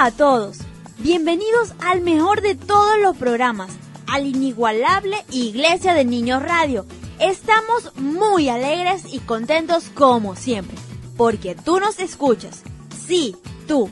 A todos, bienvenidos al mejor de todos los programas, al inigualable Iglesia de Niños Radio. Estamos muy alegres y contentos como siempre, porque tú nos escuchas, sí, tú,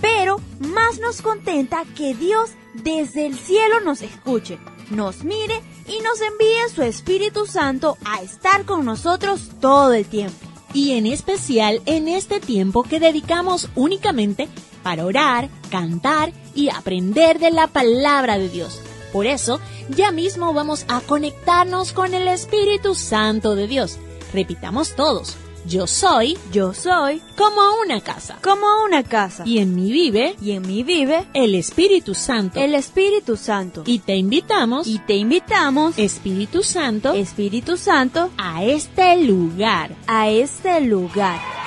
pero más nos contenta que Dios desde el cielo nos escuche, nos mire y nos envíe su Espíritu Santo a estar con nosotros todo el tiempo. Y en especial en este tiempo que dedicamos únicamente para orar, cantar y aprender de la palabra de Dios. Por eso, ya mismo vamos a conectarnos con el Espíritu Santo de Dios. Repitamos todos. Yo soy, yo soy, como una casa, como una casa. Y en mí vive, y en mí vive, el Espíritu Santo, el Espíritu Santo. Y te invitamos, y te invitamos, Espíritu Santo, Espíritu Santo, a este lugar, a este lugar.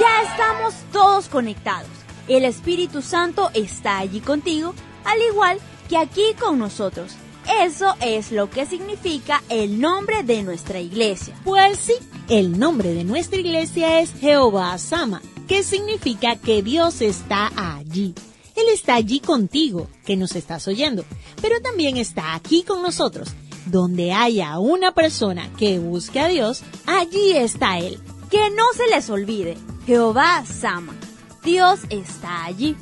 Ya estamos todos conectados. El Espíritu Santo está allí contigo, al igual que aquí con nosotros. Eso es lo que significa el nombre de nuestra iglesia. Pues sí, el nombre de nuestra iglesia es Jehová Sama, que significa que Dios está allí. Él está allí contigo, que nos estás oyendo, pero también está aquí con nosotros. Donde haya una persona que busque a Dios, allí está Él. Que no se les olvide, Jehová Sama. Dios está allí.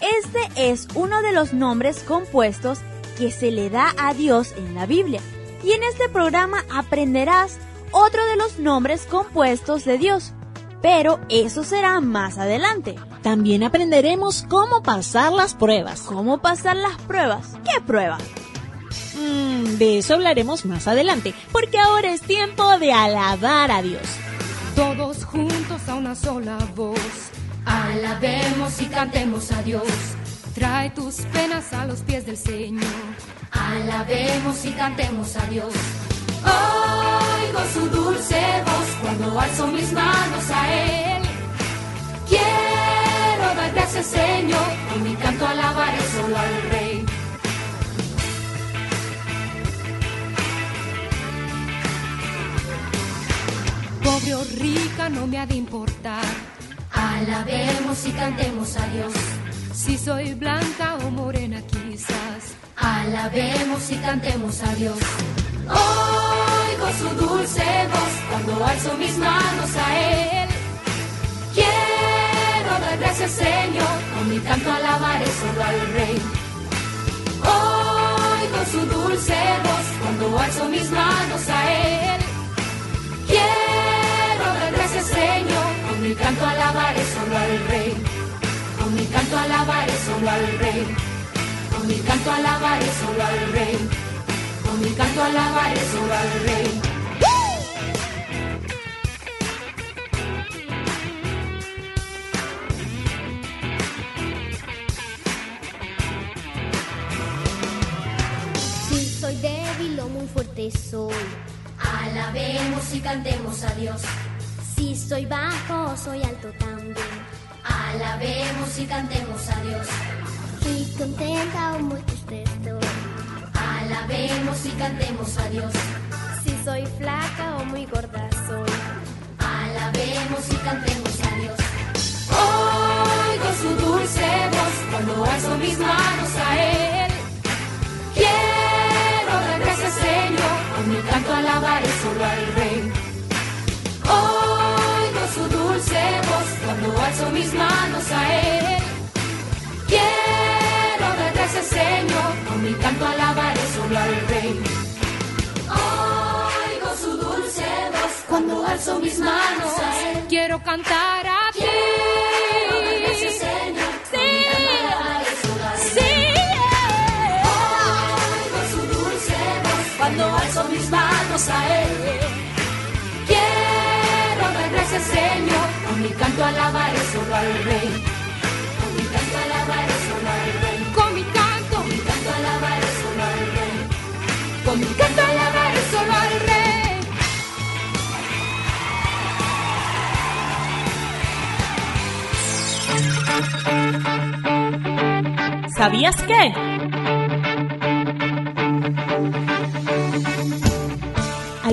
Este es uno de los nombres compuestos que se le da a Dios en la Biblia. Y en este programa aprenderás otro de los nombres compuestos de Dios. Pero eso será más adelante. También aprenderemos cómo pasar las pruebas. ¿Cómo pasar las pruebas? ¿Qué pruebas? Mm, de eso hablaremos más adelante, porque ahora es tiempo de alabar a Dios todos juntos a una sola voz. Alabemos y cantemos a Dios. Trae tus penas a los pies del Señor. Alabemos y cantemos a Dios. Oigo su dulce voz cuando alzo mis manos a Él. Quiero dar gracias, Señor, con mi canto alabaré solo al Rey. No me ha de importar. Alabemos y cantemos a Dios. Si soy blanca o morena quizás. Alabemos y cantemos a Dios. Oigo su dulce voz cuando alzo mis manos a Él. Quiero dar gracias Señor, con mi canto alabaré solo al Rey. Oigo su dulce voz cuando alzo mis manos a solo al Rey. Con mi canto alabaré solo al Rey. Con mi canto alabaré solo al Rey. Si soy débil o muy fuerte soy. Alabemos y cantemos a Dios. Si soy bajo, soy alto. Alabemos y cantemos a Dios. Estoy contenta o muy triste estoy. Alabemos y cantemos a Dios. Si soy flaca o muy gorda soy. Alabemos y cantemos a Dios. Oigo su dulce voz cuando alzo mis manos a Él. Quiero dar gracias, Señor, con mi canto alabaré solo al Rey. lejos cuando alzo mis manos a Él. Quiero dar gracias, Señor, con mi canto alabaré solo al Rey. Oigo su dulce voz cuando alzo mis manos a Él. Quiero cantar a Quiero ti. Señor, con mi canto Oigo su dulce voz cuando alzo mis manos a Él. Con mi canto alabaré solo al Rey. Con mi canto alabaré solo al Rey. Con mi canto, mi canto alabaré solo al Rey. Con mi canto alabaré solo al Rey. ¿Sabías qué?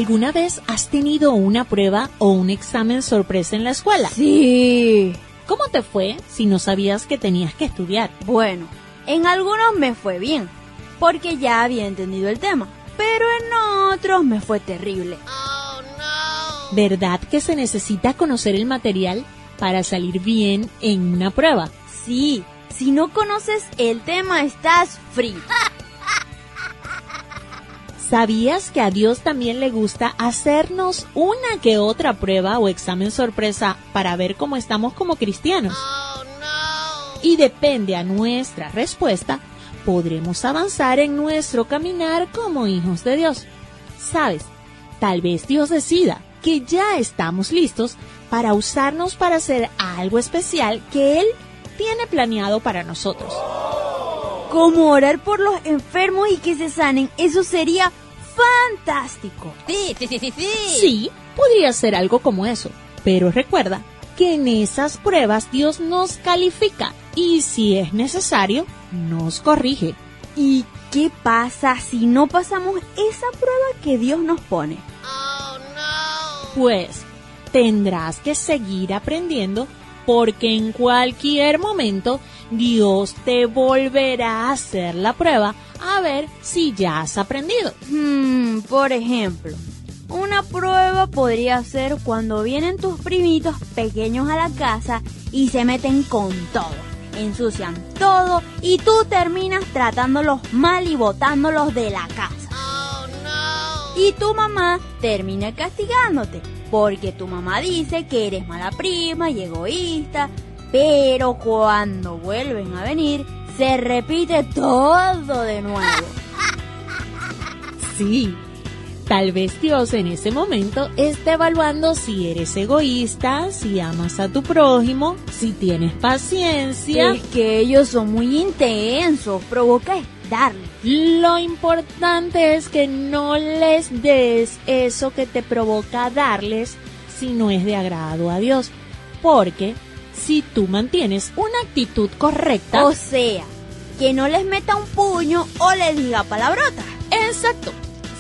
¿Alguna vez has tenido una prueba o un examen sorpresa en la escuela? Sí. ¿Cómo te fue si no sabías que tenías que estudiar? Bueno, en algunos me fue bien, porque ya había entendido el tema, pero en otros me fue terrible. Oh, no. ¿Verdad que se necesita conocer el material para salir bien en una prueba? Sí, si no conoces el tema estás free. ¿Sabías que a Dios también le gusta hacernos una que otra prueba o examen sorpresa para ver cómo estamos como cristianos? No. Y depende a nuestra respuesta, podremos avanzar en nuestro caminar como hijos de Dios. ¿Sabes? Tal vez Dios decida que ya estamos listos para usarnos para hacer algo especial que Él tiene planeado para nosotros. Como orar por los enfermos y que se sanen, eso sería fantástico. Sí, sí, sí, sí, sí. Sí, podría ser algo como eso. Pero recuerda que en esas pruebas Dios nos califica y si es necesario, nos corrige. ¿Y qué pasa si no pasamos esa prueba que Dios nos pone? Oh, no. Pues tendrás que seguir aprendiendo porque en cualquier momento Dios te volverá a hacer la prueba a ver si ya has aprendido. Hmm, por ejemplo, una prueba podría ser cuando vienen tus primitos pequeños a la casa y se meten con todo. Ensucian todo y tú terminas tratándolos mal y botándolos de la casa. Oh, no. Y tu mamá termina castigándote porque tu mamá dice que eres mala prima y egoísta, pero cuando vuelven a venir se repite todo de nuevo. Sí, tal vez Dios en ese momento esté evaluando si eres egoísta, si amas a tu prójimo, si tienes paciencia. Es que ellos son muy intensos, provoca darle. Lo importante es que no les des eso que te provoca darles si no es de agrado a Dios, porque si tú mantienes una actitud correcta. O sea, que no les meta un puño o les diga palabrotas. Exacto.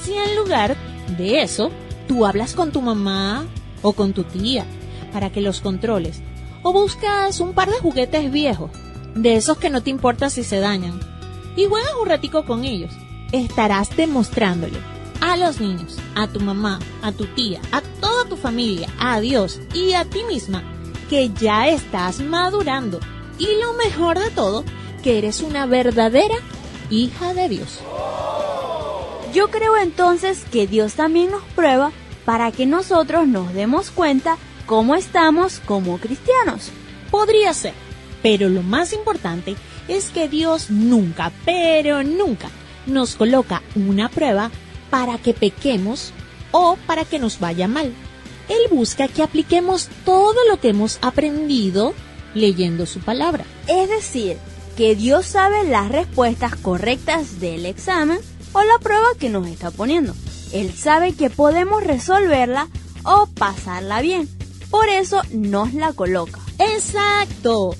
Si en lugar de eso, tú hablas con tu mamá o con tu tía para que los controles. O buscas un par de juguetes viejos, de esos que no te importa si se dañan, y juegas un ratico con ellos. Estarás demostrándole a los niños, a tu mamá, a tu tía, a toda tu familia, a Dios y a ti misma que ya estás madurando. Y lo mejor de todo, que eres una verdadera hija de Dios. Yo creo entonces que Dios también nos prueba para que nosotros nos demos cuenta cómo estamos como cristianos. Podría ser, pero lo más importante es que Dios nunca, pero nunca nos coloca una prueba para que pequemos o para que nos vaya mal. Él busca que apliquemos todo lo que hemos aprendido leyendo su palabra. Es decir, que Dios sabe las respuestas correctas del examen o la prueba que nos está poniendo. Él sabe que podemos resolverla o pasarla bien. Por eso nos la coloca. Exacto.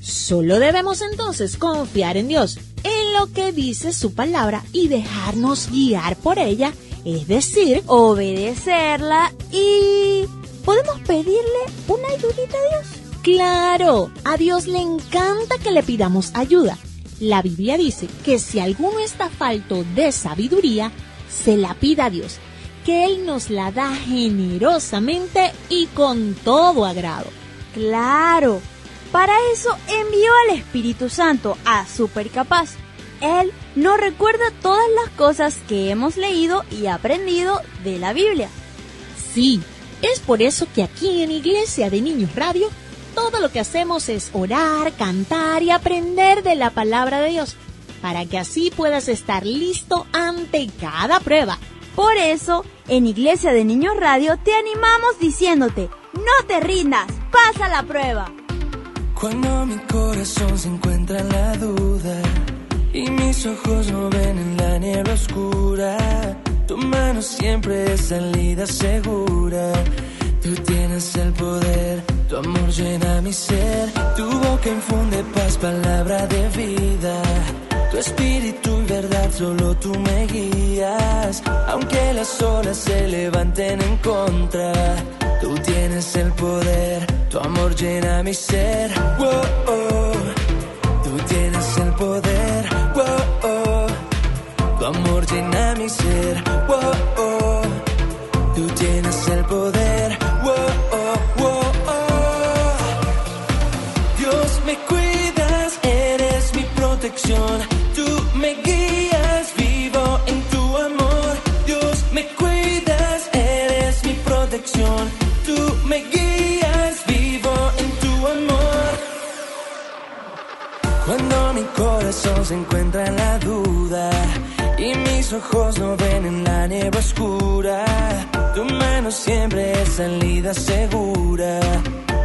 Solo debemos entonces confiar en Dios, en lo que dice su palabra y dejarnos guiar por ella es decir, obedecerla y podemos pedirle una ayudita a Dios. Claro, a Dios le encanta que le pidamos ayuda. La Biblia dice que si alguno está falto de sabiduría, se la pida a Dios, que Él nos la da generosamente y con todo agrado. Claro, para eso envió al Espíritu Santo a Supercapaz él nos recuerda todas las cosas que hemos leído y aprendido de la Biblia. Sí, Es por eso que aquí en Iglesia de Niños Radio, todo lo que hacemos es orar, cantar y aprender de la palabra de Dios, para que así puedas estar listo ante cada prueba. Por eso, en Iglesia de Niños Radio te animamos diciéndote, no te rindas, pasa la prueba. Cuando mi corazón se encuentra en la duda y mis ojos no ven en la niebla oscura, tu mano siempre es salida segura. Tú tienes el poder, tu amor llena mi ser, tu boca infunde paz, palabra de vida. Tu espíritu y verdad, solo tú me guías. Aunque las olas se levanten en contra, tú tienes el poder, tu amor llena mi ser. Tú amor llena mi ser. Tú mis ojos no ven en la niebla oscura. Tu mano siempre es salida segura.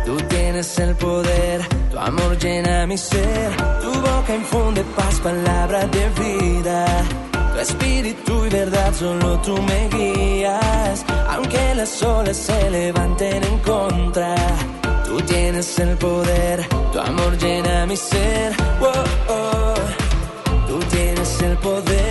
Tú tienes el poder, tu amor llena mi ser. Tu boca infunde paz, palabra de vida. Tu espíritu y verdad, solo tú me guías. Aunque las olas se levanten en contra, tú tienes el poder, tu amor llena mi ser. Tú tienes el poder,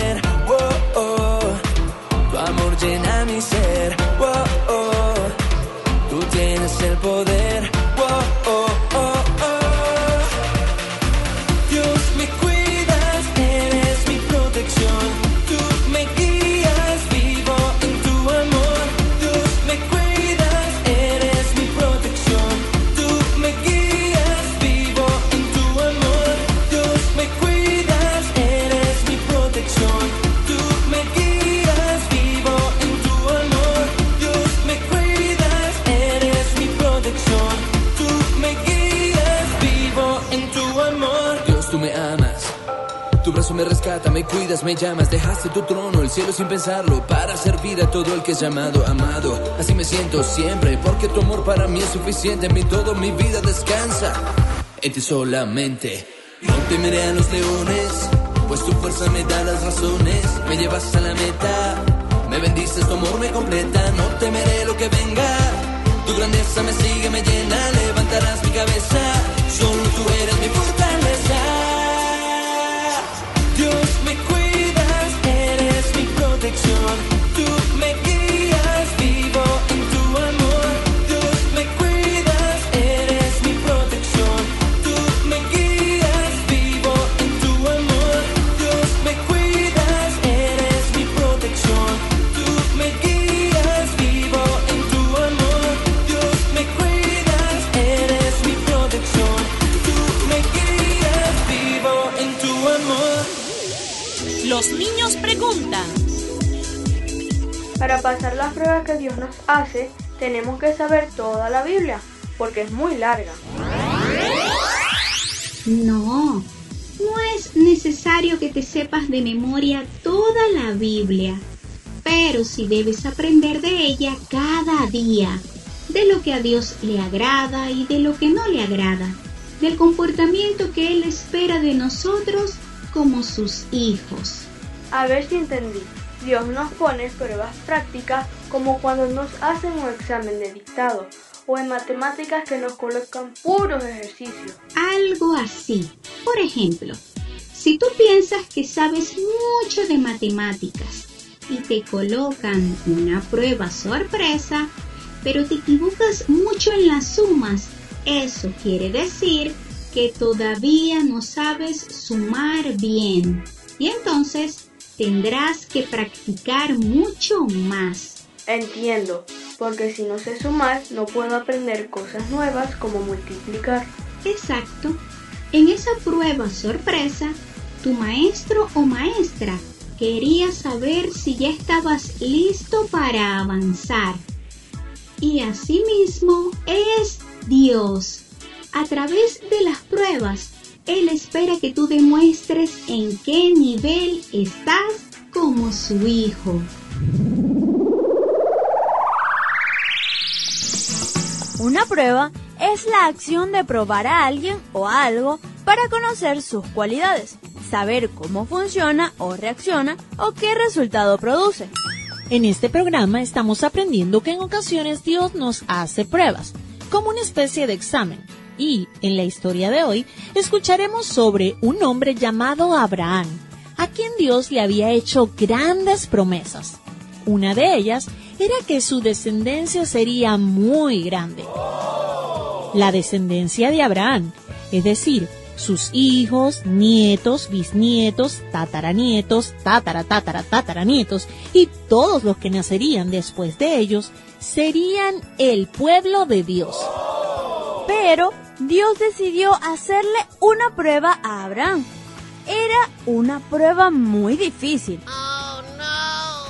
me llamas, dejaste tu trono, el cielo sin pensarlo, para servir a todo el que es llamado, amado. Así me siento siempre, porque tu amor para mí es suficiente, en mí todo mi vida descansa, en ti solamente. No temeré a los leones, pues tu fuerza me da las razones, me llevas a la meta, me bendices, tu amor me completa, no temeré lo que venga. Tu grandeza me sigue, me llena, levantarás mi cabeza. Solo tú eres mi fortaleza. Tú me guías, Para pasar las pruebas que Dios nos hace, tenemos que saber toda la Biblia, porque es muy larga. No, no es necesario que te sepas de memoria toda la Biblia, pero sí debes aprender de ella cada día, de lo que a Dios le agrada y de lo que no le agrada, del comportamiento que Él espera de nosotros como sus hijos. A ver si entendí. Dios nos pone pruebas prácticas como cuando nos hacen un examen de dictado o en matemáticas que nos colocan puros ejercicios. Algo así. Por ejemplo, si tú piensas que sabes mucho de matemáticas y te colocan una prueba sorpresa, pero te equivocas mucho en las sumas, eso quiere decir que todavía no sabes sumar bien. Y entonces tendrás que practicar mucho más. Entiendo, porque si no sé sumar, no puedo aprender cosas nuevas como multiplicar. Exacto. En esa prueba sorpresa, tu maestro o maestra quería saber si ya estabas listo para avanzar. y asimismo es Dios. A través de las pruebas, Él espera que tú demuestres en qué nivel estás como su hijo. Una prueba es la acción de probar a alguien o algo para conocer sus cualidades, saber cómo funciona o reacciona o qué resultado produce. En este programa estamos aprendiendo que en ocasiones Dios nos hace pruebas, como una especie de examen. Y en la historia de hoy escucharemos sobre un hombre llamado Abraham, a quien Dios le había hecho grandes promesas. Una de ellas era que su descendencia sería muy grande. La descendencia de Abraham, es decir, sus hijos, nietos, bisnietos, tataranietos, tatara, tatara, tataranietos y todos los que nacerían después de ellos serían el pueblo de Dios. Pero Dios decidió hacerle una prueba a Abraham. Era una prueba muy difícil.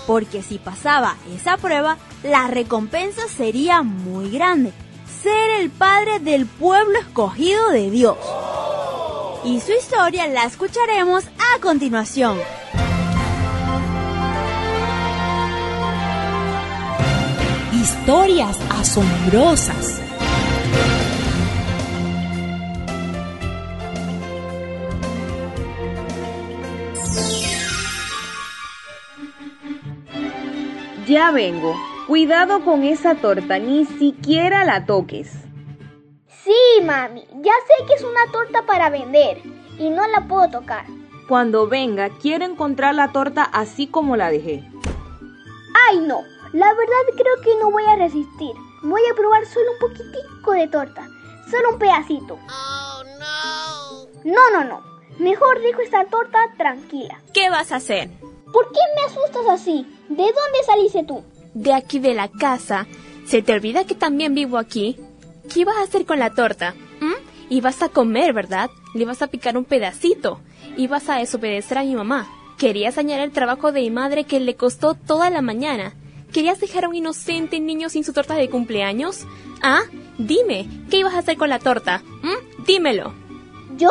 Porque si pasaba esa prueba, la recompensa sería muy grande. Ser el padre del pueblo escogido de Dios y su historia la escucharemos a continuación. Historias asombrosas. Ya vengo. Cuidado con esa torta, ni siquiera la toques. Sí, mami, ya sé que es una torta para vender y no la puedo tocar. Cuando venga, quiero encontrar la torta así como la dejé. Ay, no, la verdad creo que no voy a resistir. Voy a probar solo un poquitico de torta, solo un pedacito. Oh, no. No, no, no. Mejor dejo esta torta tranquila. ¿Qué vas a hacer? ¿Por qué me asustas así? ¿De dónde saliste tú? De aquí de la casa. ¿Se te olvida que también vivo aquí? ¿Qué ibas a hacer con la torta? ¿Mm? Ibas a comer, ¿verdad? Le ibas a picar un pedacito. Ibas a desobedecer a mi mamá. Querías dañar el trabajo de mi madre que le costó toda la mañana. ¿Querías dejar a un inocente niño sin su torta de cumpleaños? ¿Ah? Dime, ¿qué ibas a hacer con la torta? ¿Mm? Dímelo. Yo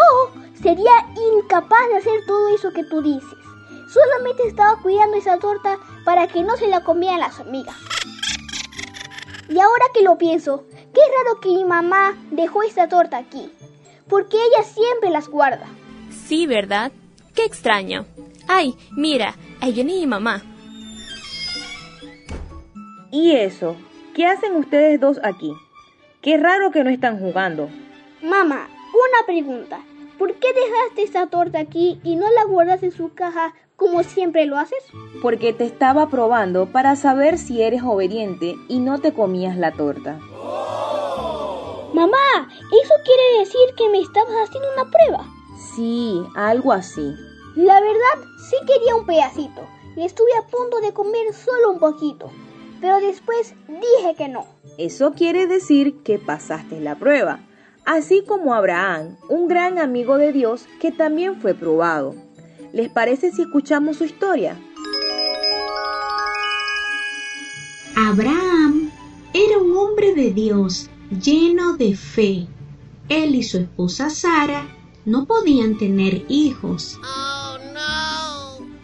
sería incapaz de hacer todo eso que tú dices. Solamente estaba cuidando esa torta para que no se la comieran las amigas. Y ahora que lo pienso, Qué raro que mi mamá dejó esta torta aquí, porque ella siempre las guarda. Sí, ¿verdad? Qué extraño. Ay, mira, ahí viene mi mamá. ¿Y eso? ¿Qué hacen ustedes dos aquí? Qué raro que no están jugando. Mamá, una pregunta. ¿Por qué dejaste esta torta aquí y no la guardas en su caja como siempre lo haces? Porque te estaba probando para saber si eres obediente y no te comías la torta. Mamá, ¿eso quiere decir que me estabas haciendo una prueba? Sí, algo así. La verdad, sí quería un pedacito y estuve a punto de comer solo un poquito, pero después dije que no. Eso quiere decir que pasaste la prueba, así como Abraham, un gran amigo de Dios que también fue probado. ¿Les parece si escuchamos su historia? Abraham era un hombre de Dios lleno de fe. Él y su esposa Sara no podían tener hijos.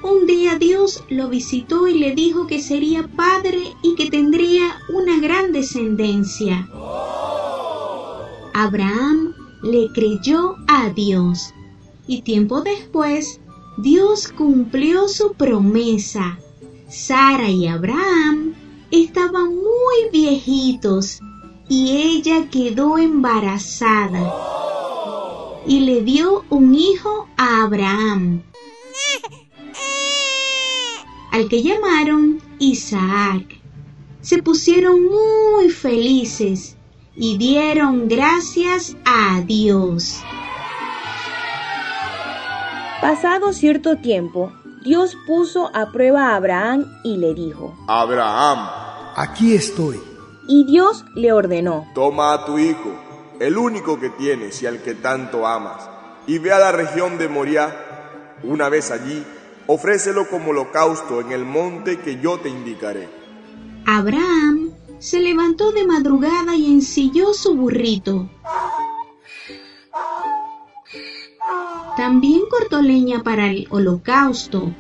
Un día Dios lo visitó y le dijo que sería padre y que tendría una gran descendencia. Abraham le creyó a Dios y tiempo después Dios cumplió su promesa. Sara y Abraham estaban muy viejitos y ella quedó embarazada y le dio un hijo a Abraham, al que llamaron Isaac. Se pusieron muy felices y dieron gracias a Dios. Pasado cierto tiempo, Dios puso a prueba a Abraham y le dijo, Abraham, aquí estoy. Y Dios le ordenó, Toma a tu hijo, el único que tienes y al que tanto amas, y ve a la región de Moriah. Una vez allí, ofrécelo como holocausto en el monte que yo te indicaré. Abraham se levantó de madrugada y ensilló su burrito. También cortó leña para el holocausto.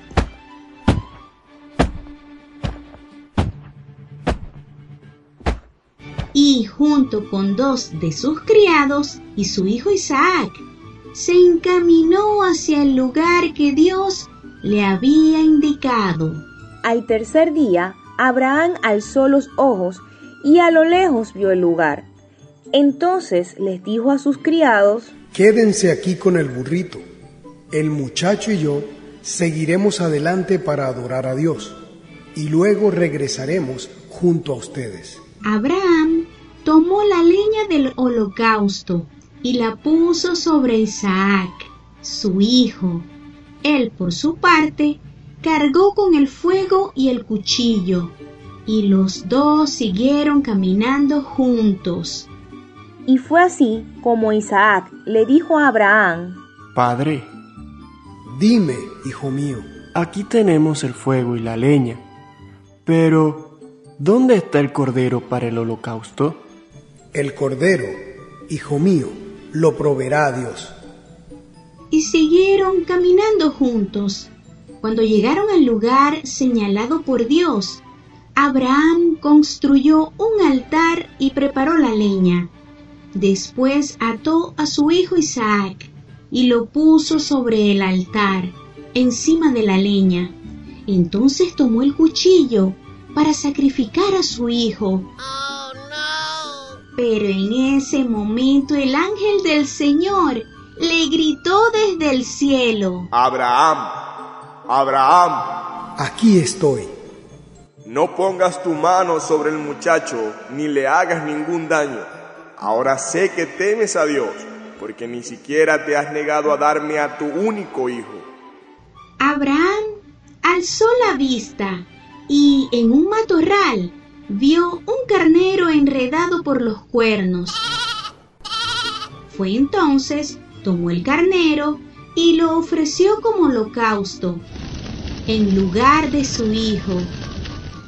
Y junto con dos de sus criados y su hijo Isaac, se encaminó hacia el lugar que Dios le había indicado. Al tercer día, Abraham alzó los ojos y a lo lejos vio el lugar. Entonces les dijo a sus criados, Quédense aquí con el burrito. El muchacho y yo seguiremos adelante para adorar a Dios y luego regresaremos junto a ustedes. Abraham tomó la leña del holocausto y la puso sobre Isaac, su hijo. Él, por su parte, cargó con el fuego y el cuchillo, y los dos siguieron caminando juntos. Y fue así como Isaac le dijo a Abraham, Padre, dime, hijo mío, aquí tenemos el fuego y la leña, pero ¿dónde está el cordero para el holocausto? El cordero, hijo mío, lo proveerá Dios. Y siguieron caminando juntos. Cuando llegaron al lugar señalado por Dios, Abraham construyó un altar y preparó la leña. Después ató a su hijo Isaac y lo puso sobre el altar, encima de la leña. Entonces tomó el cuchillo para sacrificar a su hijo. Pero en ese momento el ángel del Señor le gritó desde el cielo. Abraham, Abraham. Aquí estoy. No pongas tu mano sobre el muchacho ni le hagas ningún daño. Ahora sé que temes a Dios, porque ni siquiera te has negado a darme a tu único hijo. Abraham alzó la vista y en un matorral vio un carnero enredado por los cuernos. Fue entonces, tomó el carnero y lo ofreció como holocausto, en lugar de su hijo.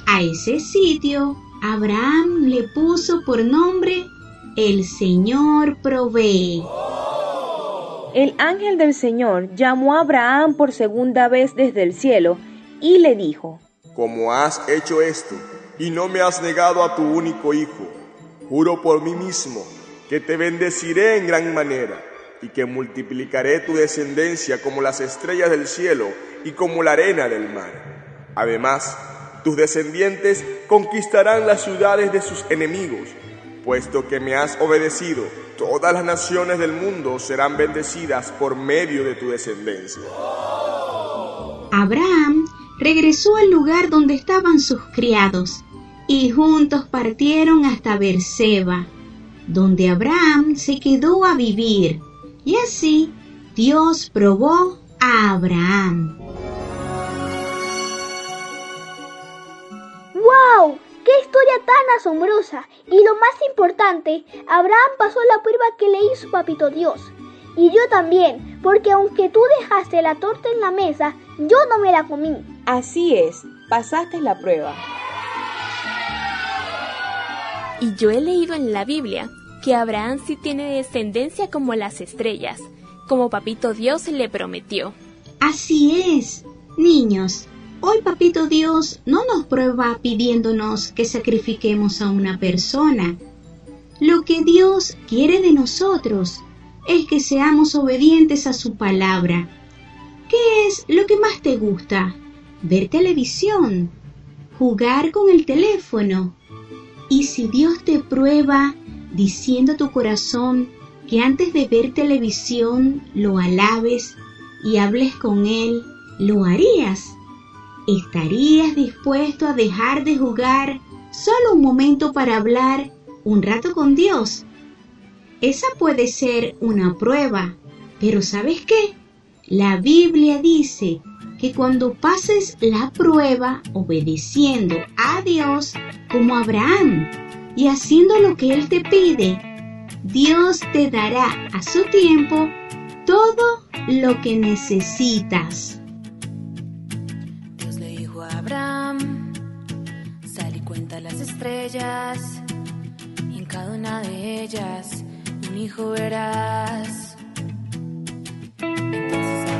A ese sitio, Abraham le puso por nombre El Señor provee. El ángel del Señor llamó a Abraham por segunda vez desde el cielo y le dijo, Como has hecho esto, y no me has negado a tu único hijo. Juro por mí mismo que te bendeciré en gran manera y que multiplicaré tu descendencia como las estrellas del cielo y como la arena del mar. Además, tus descendientes conquistarán las ciudades de sus enemigos, puesto que me has obedecido. Todas las naciones del mundo serán bendecidas por medio de tu descendencia. Abraham regresó al lugar donde estaban sus criados y juntos partieron hasta Berseba, donde Abraham se quedó a vivir. Y así Dios probó a Abraham. ¡Wow! ¡Qué historia tan asombrosa! Y lo más importante, Abraham pasó la prueba que le hizo Papito Dios. Y yo también, porque aunque tú dejaste la torta en la mesa, yo no me la comí. Así es, pasaste la prueba. Y yo he leído en la Biblia que Abraham sí tiene descendencia como las estrellas, como Papito Dios le prometió. Así es, niños. Hoy Papito Dios no nos prueba pidiéndonos que sacrifiquemos a una persona. Lo que Dios quiere de nosotros es que seamos obedientes a su palabra. ¿Qué es lo que más te gusta? ¿Ver televisión? ¿Jugar con el teléfono? Y si Dios te prueba diciendo a tu corazón que antes de ver televisión lo alabes y hables con Él, ¿lo harías? ¿Estarías dispuesto a dejar de jugar solo un momento para hablar un rato con Dios? Esa puede ser una prueba, pero ¿sabes qué? La Biblia dice que cuando pases la prueba obedeciendo a Dios como Abraham y haciendo lo que Él te pide, Dios te dará a su tiempo todo lo que necesitas. Sal y cuenta las estrellas y en cada una de ellas un hijo verás. Entonces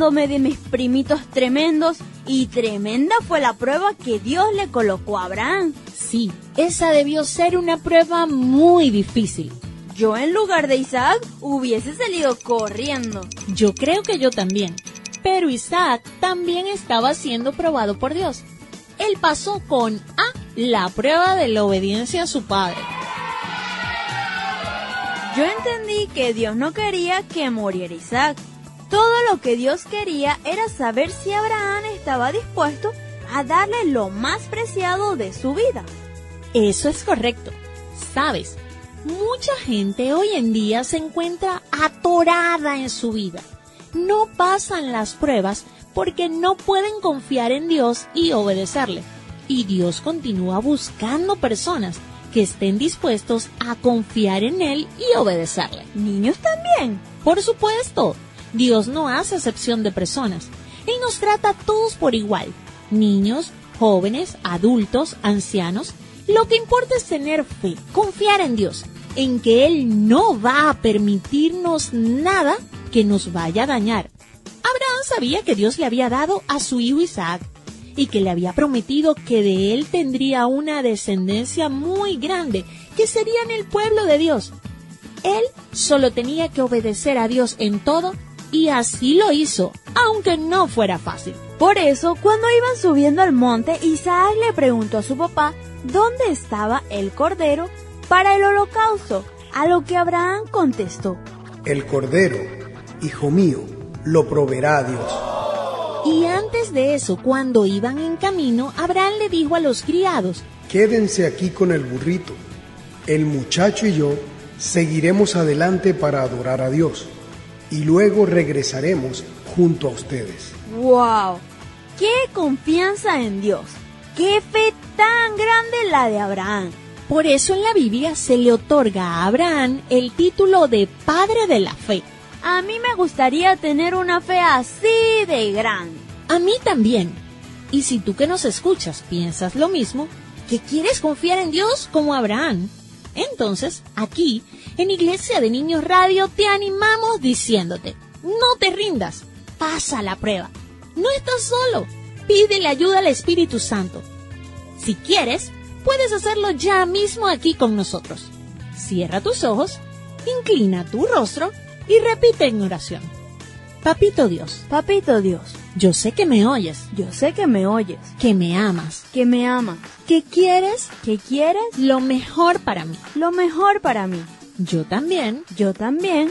de mis primitos tremendos y tremenda fue la prueba que Dios le colocó a Abraham. Sí, esa debió ser una prueba muy difícil. Yo en lugar de Isaac hubiese salido corriendo. Yo creo que yo también. Pero Isaac también estaba siendo probado por Dios. Él pasó con A la prueba de la obediencia a su padre. Yo entendí que Dios no quería que muriera Isaac. Lo que Dios quería era saber si Abraham estaba dispuesto a darle lo más preciado de su vida. Eso es correcto. Sabes, mucha gente hoy en día se encuentra atorada en su vida. No pasan las pruebas porque no pueden confiar en Dios y obedecerle. Y Dios continúa buscando personas que estén dispuestos a confiar en Él y obedecerle. ¿Niños también? Por supuesto. Dios no hace excepción de personas. Él nos trata a todos por igual. Niños, jóvenes, adultos, ancianos. Lo que importa es tener fe, confiar en Dios, en que Él no va a permitirnos nada que nos vaya a dañar. Abraham sabía que Dios le había dado a su hijo Isaac y que le había prometido que de él tendría una descendencia muy grande, que serían el pueblo de Dios. Él solo tenía que obedecer a Dios en todo y así lo hizo, aunque no fuera fácil. Por eso, cuando iban subiendo al monte, Isaac le preguntó a su papá dónde estaba el cordero para el holocausto, a lo que Abraham contestó. El cordero, hijo mío, lo proveerá Dios. Y antes de eso, cuando iban en camino, Abraham le dijo a los criados, Quédense aquí con el burrito. El muchacho y yo seguiremos adelante para adorar a Dios y luego regresaremos junto a ustedes. ¡Wow! ¡Qué confianza en Dios! ¡Qué fe tan grande la de Abraham! Por eso en la Biblia se le otorga a Abraham el título de Padre de la Fe. A mí me gustaría tener una fe así de grande. A mí también. Y si tú que nos escuchas piensas lo mismo, que quieres confiar en Dios como Abraham, entonces aquí, en Iglesia de Niños Radio, te animamos diciéndote, no te rindas, pasa la prueba. No estás solo, pídele ayuda al Espíritu Santo. Si quieres, puedes hacerlo ya mismo aquí con nosotros. Cierra tus ojos, inclina tu rostro y repite en oración. Papito Dios, Papito Dios, yo sé que me oyes, yo sé que me oyes, que me amas, que me amas, que quieres que quieres lo mejor para mí. lo mejor para mí. Yo también Yo también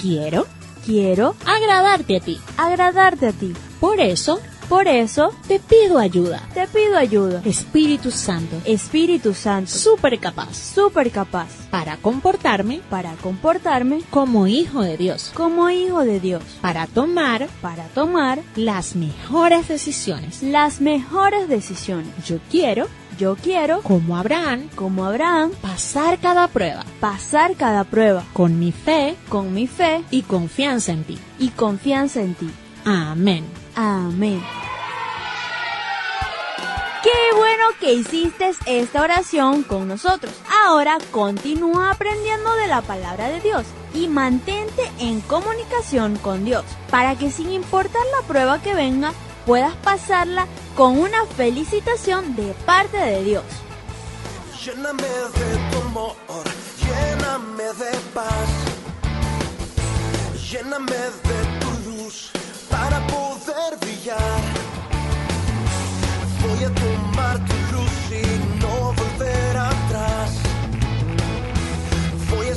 quiero quiero agradarte a ti. agradarte a ti. Por eso Por eso te pido ayuda. te pido ayuda. Espíritu Santo, Espíritu Santo, súper capaz súper capaz para comportarme. Para comportarme. Como hijo de Dios, como hijo de Dios, para tomar. Para tomar. Las mejores decisiones. las mejores decisiones. Yo quiero, Yo quiero, como Abraham, como Abraham, pasar cada prueba. Pasar cada prueba. Con mi fe. Con mi fe. Y confianza en ti. y confianza en ti. Amén. Amén. Qué bueno que hiciste esta oración con nosotros. Ahora continúa aprendiendo de la palabra de Dios y mantente en comunicación con Dios para que sin importar la prueba que venga puedas pasarla con una felicitación de parte de Dios. Lléname de tu amor, lléname de paz, lléname de tu luz para poder brillar. Voy a tomar tu luz y no volver atrás. Voy a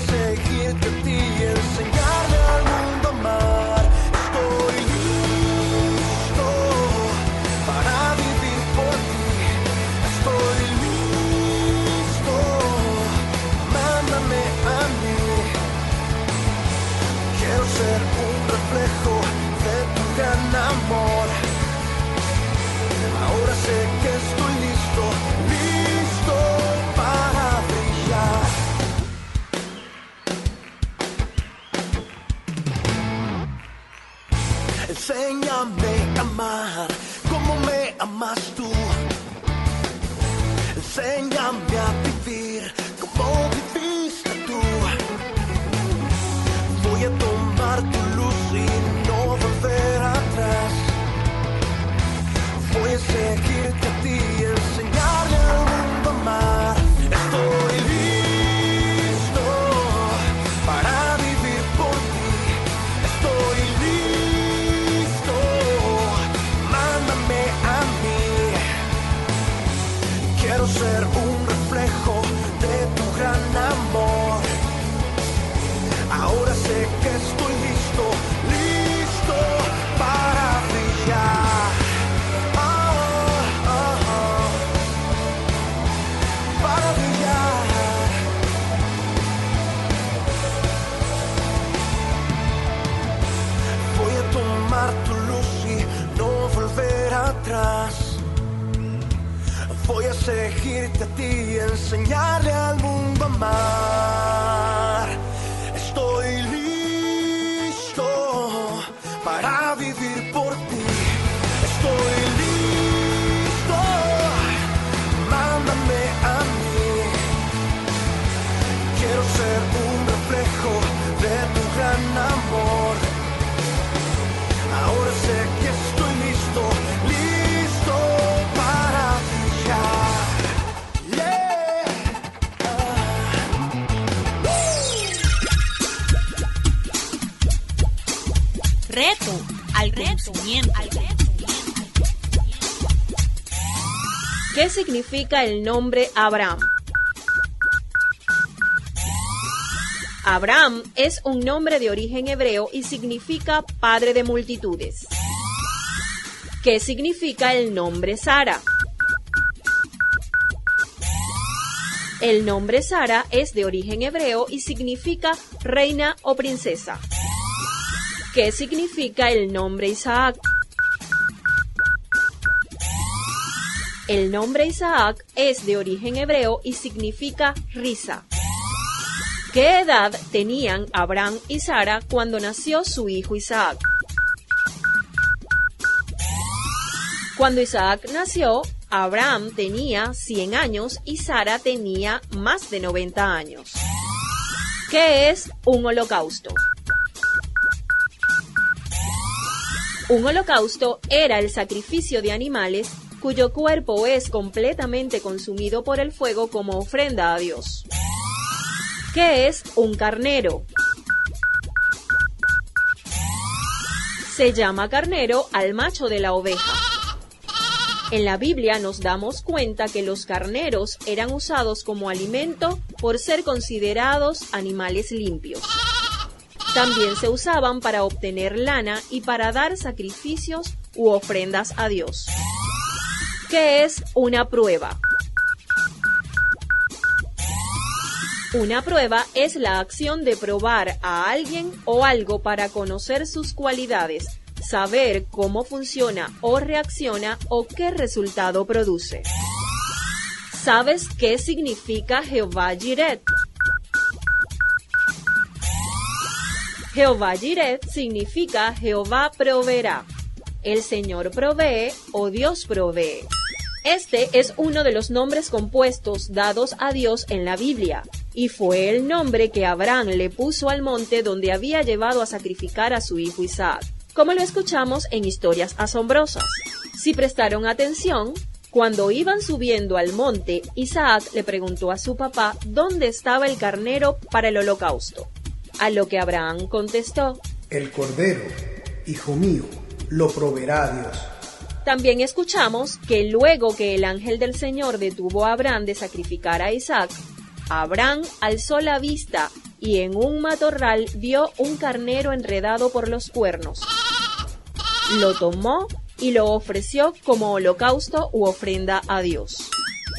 ¿Qué significa el nombre Abraham? Abraham es un nombre de origen hebreo y significa padre de multitudes. ¿Qué significa el nombre Sara? El nombre Sara es de origen hebreo y significa reina o princesa. ¿Qué significa el nombre Isaac? El nombre Isaac es de origen hebreo y significa risa. ¿Qué edad tenían Abraham y Sara cuando nació su hijo Isaac? Cuando Isaac nació, Abraham tenía 100 años y Sara tenía más de 90 años. ¿Qué es un holocausto? Un holocausto era el sacrificio de animales cuyo cuerpo es completamente consumido por el fuego como ofrenda a Dios. ¿Qué es un carnero? Se llama carnero al macho de la oveja. En la Biblia nos damos cuenta que los carneros eran usados como alimento por ser considerados animales limpios. También se usaban para obtener lana y para dar sacrificios u ofrendas a Dios. ¿Qué es una prueba? Una prueba es la acción de probar a alguien o algo para conocer sus cualidades, saber cómo funciona o reacciona o qué resultado produce. ¿Sabes qué significa Jehová Jireh? Jehová Jireh significa Jehová proveerá. El Señor provee o Dios provee. Este es uno de los nombres compuestos dados a Dios en la Biblia, y fue el nombre que Abraham le puso al monte donde había llevado a sacrificar a su hijo Isaac, como lo escuchamos en historias asombrosas. Si prestaron atención, cuando iban subiendo al monte, Isaac le preguntó a su papá dónde estaba el carnero para el holocausto, a lo que Abraham contestó, El cordero, hijo mío, lo proveerá Dios. También escuchamos que luego que el ángel del Señor detuvo a Abraham de sacrificar a Isaac, Abraham alzó la vista y en un matorral vio un carnero enredado por los cuernos. Lo tomó y lo ofreció como holocausto u ofrenda a Dios.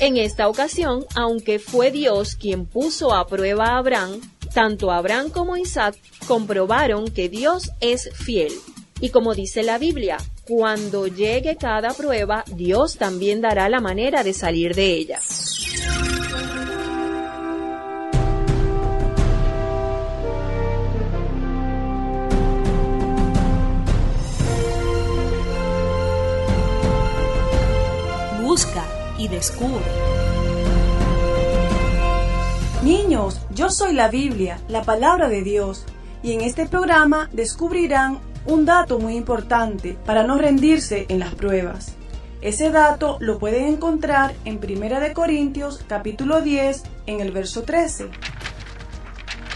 En esta ocasión, aunque fue Dios quien puso a prueba a Abraham, tanto Abraham como Isaac comprobaron que Dios es fiel. Y como dice la Biblia, cuando llegue cada prueba, Dios también dará la manera de salir de ella. Busca y descubre. Niños, yo soy la Biblia, la palabra de Dios, y en este programa descubrirán un dato muy importante para no rendirse en las pruebas. Ese dato lo pueden encontrar en 1 de Corintios capítulo 10 en el verso 13.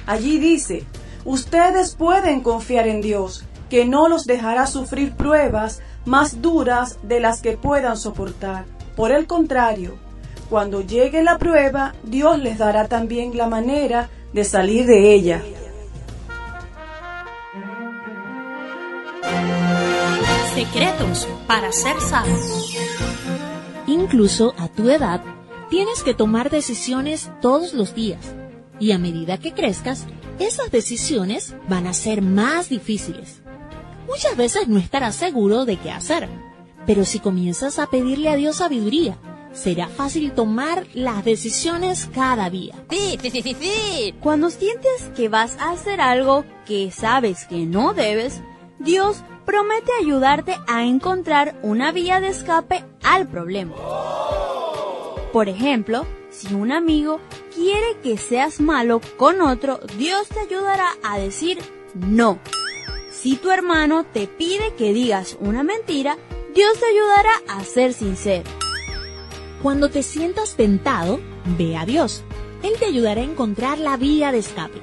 Allí dice, ustedes pueden confiar en Dios, que no los dejará sufrir pruebas más duras de las que puedan soportar. Por el contrario, cuando llegue la prueba, Dios les dará también la manera de salir de ella. Secretos para ser sabios. Incluso a tu edad, tienes que tomar decisiones todos los días. Y a medida que crezcas, esas decisiones van a ser más difíciles. Muchas veces no estarás seguro de qué hacer, pero si comienzas a pedirle a Dios sabiduría, será fácil tomar las decisiones cada día. Sí, sí, sí, sí, sí. Cuando sientes que vas a hacer algo que sabes que no debes, Dios promete ayudarte a encontrar una vía de escape al problema. Por ejemplo, si un amigo quiere que seas malo con otro, Dios te ayudará a decir no. Si tu hermano te pide que digas una mentira, Dios te ayudará a ser sincero. Cuando te sientas tentado, ve a Dios. Él te ayudará a encontrar la vía de escape.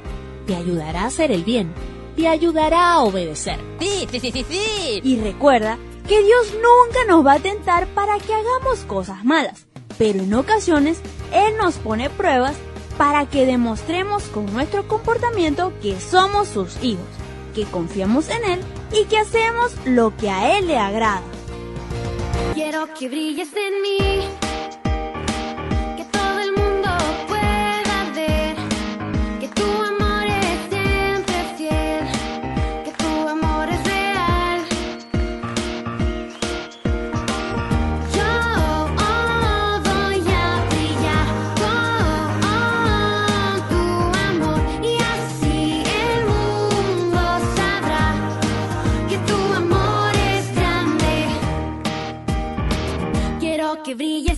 Te ayudará a hacer el bien. Te ayudará a obedecer. Sí, sí, sí, sí, sí. Y recuerda que Dios nunca nos va a tentar para que hagamos cosas malas, pero en ocasiones Él nos pone pruebas para que demostremos con nuestro comportamiento que somos sus hijos, que confiamos en Él y que hacemos lo que a Él le agrada. Quiero que brilles en mí, brilla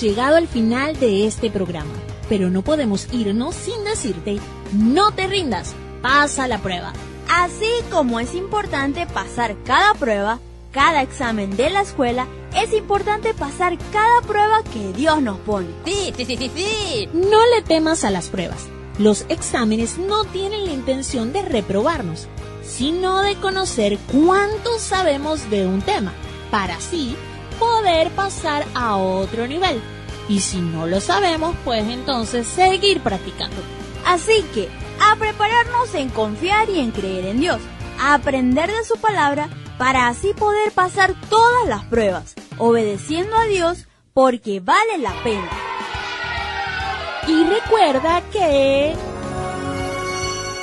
hemos llegado al final de este programa, pero no podemos irnos sin decirte, no te rindas, pasa la prueba. Así como es importante pasar cada prueba, cada examen de la escuela, es importante pasar cada prueba que Dios nos pone. Sí, sí, sí, sí, sí. No le temas a las pruebas. Los exámenes no tienen la intención de reprobarnos, sino de conocer cuánto sabemos de un tema, para así poder pasar a otro nivel. Y si no lo sabemos, pues entonces seguir practicando. Así que, a prepararnos en confiar y en creer en Dios, a aprender de su palabra para así poder pasar todas las pruebas, obedeciendo a Dios porque vale la pena. Y recuerda que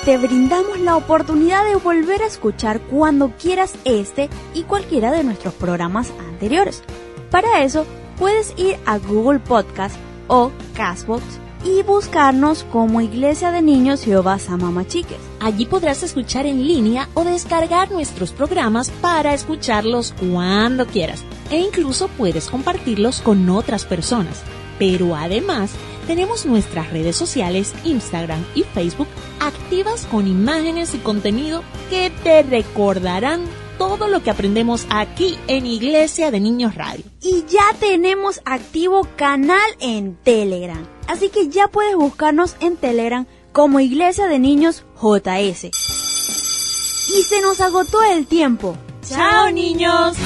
te brindamos la oportunidad de volver a escuchar cuando quieras este y cualquiera de nuestros programas anteriores. Para eso, puedes ir a Google Podcast o Castbox y buscarnos como Iglesia de Niños Jehová Samama Chiques. Allí podrás escuchar en línea o descargar nuestros programas para escucharlos cuando quieras. E incluso puedes compartirlos con otras personas. Pero además, tenemos nuestras redes sociales, Instagram y Facebook, activas con imágenes y contenido que te recordarán todo lo que aprendemos aquí en Iglesia de Niños Radio. Y ya tenemos activo canal en Telegram. Así que ya puedes buscarnos en Telegram como Iglesia de Niños JS. Y se nos agotó el tiempo. ¡Chao, niños!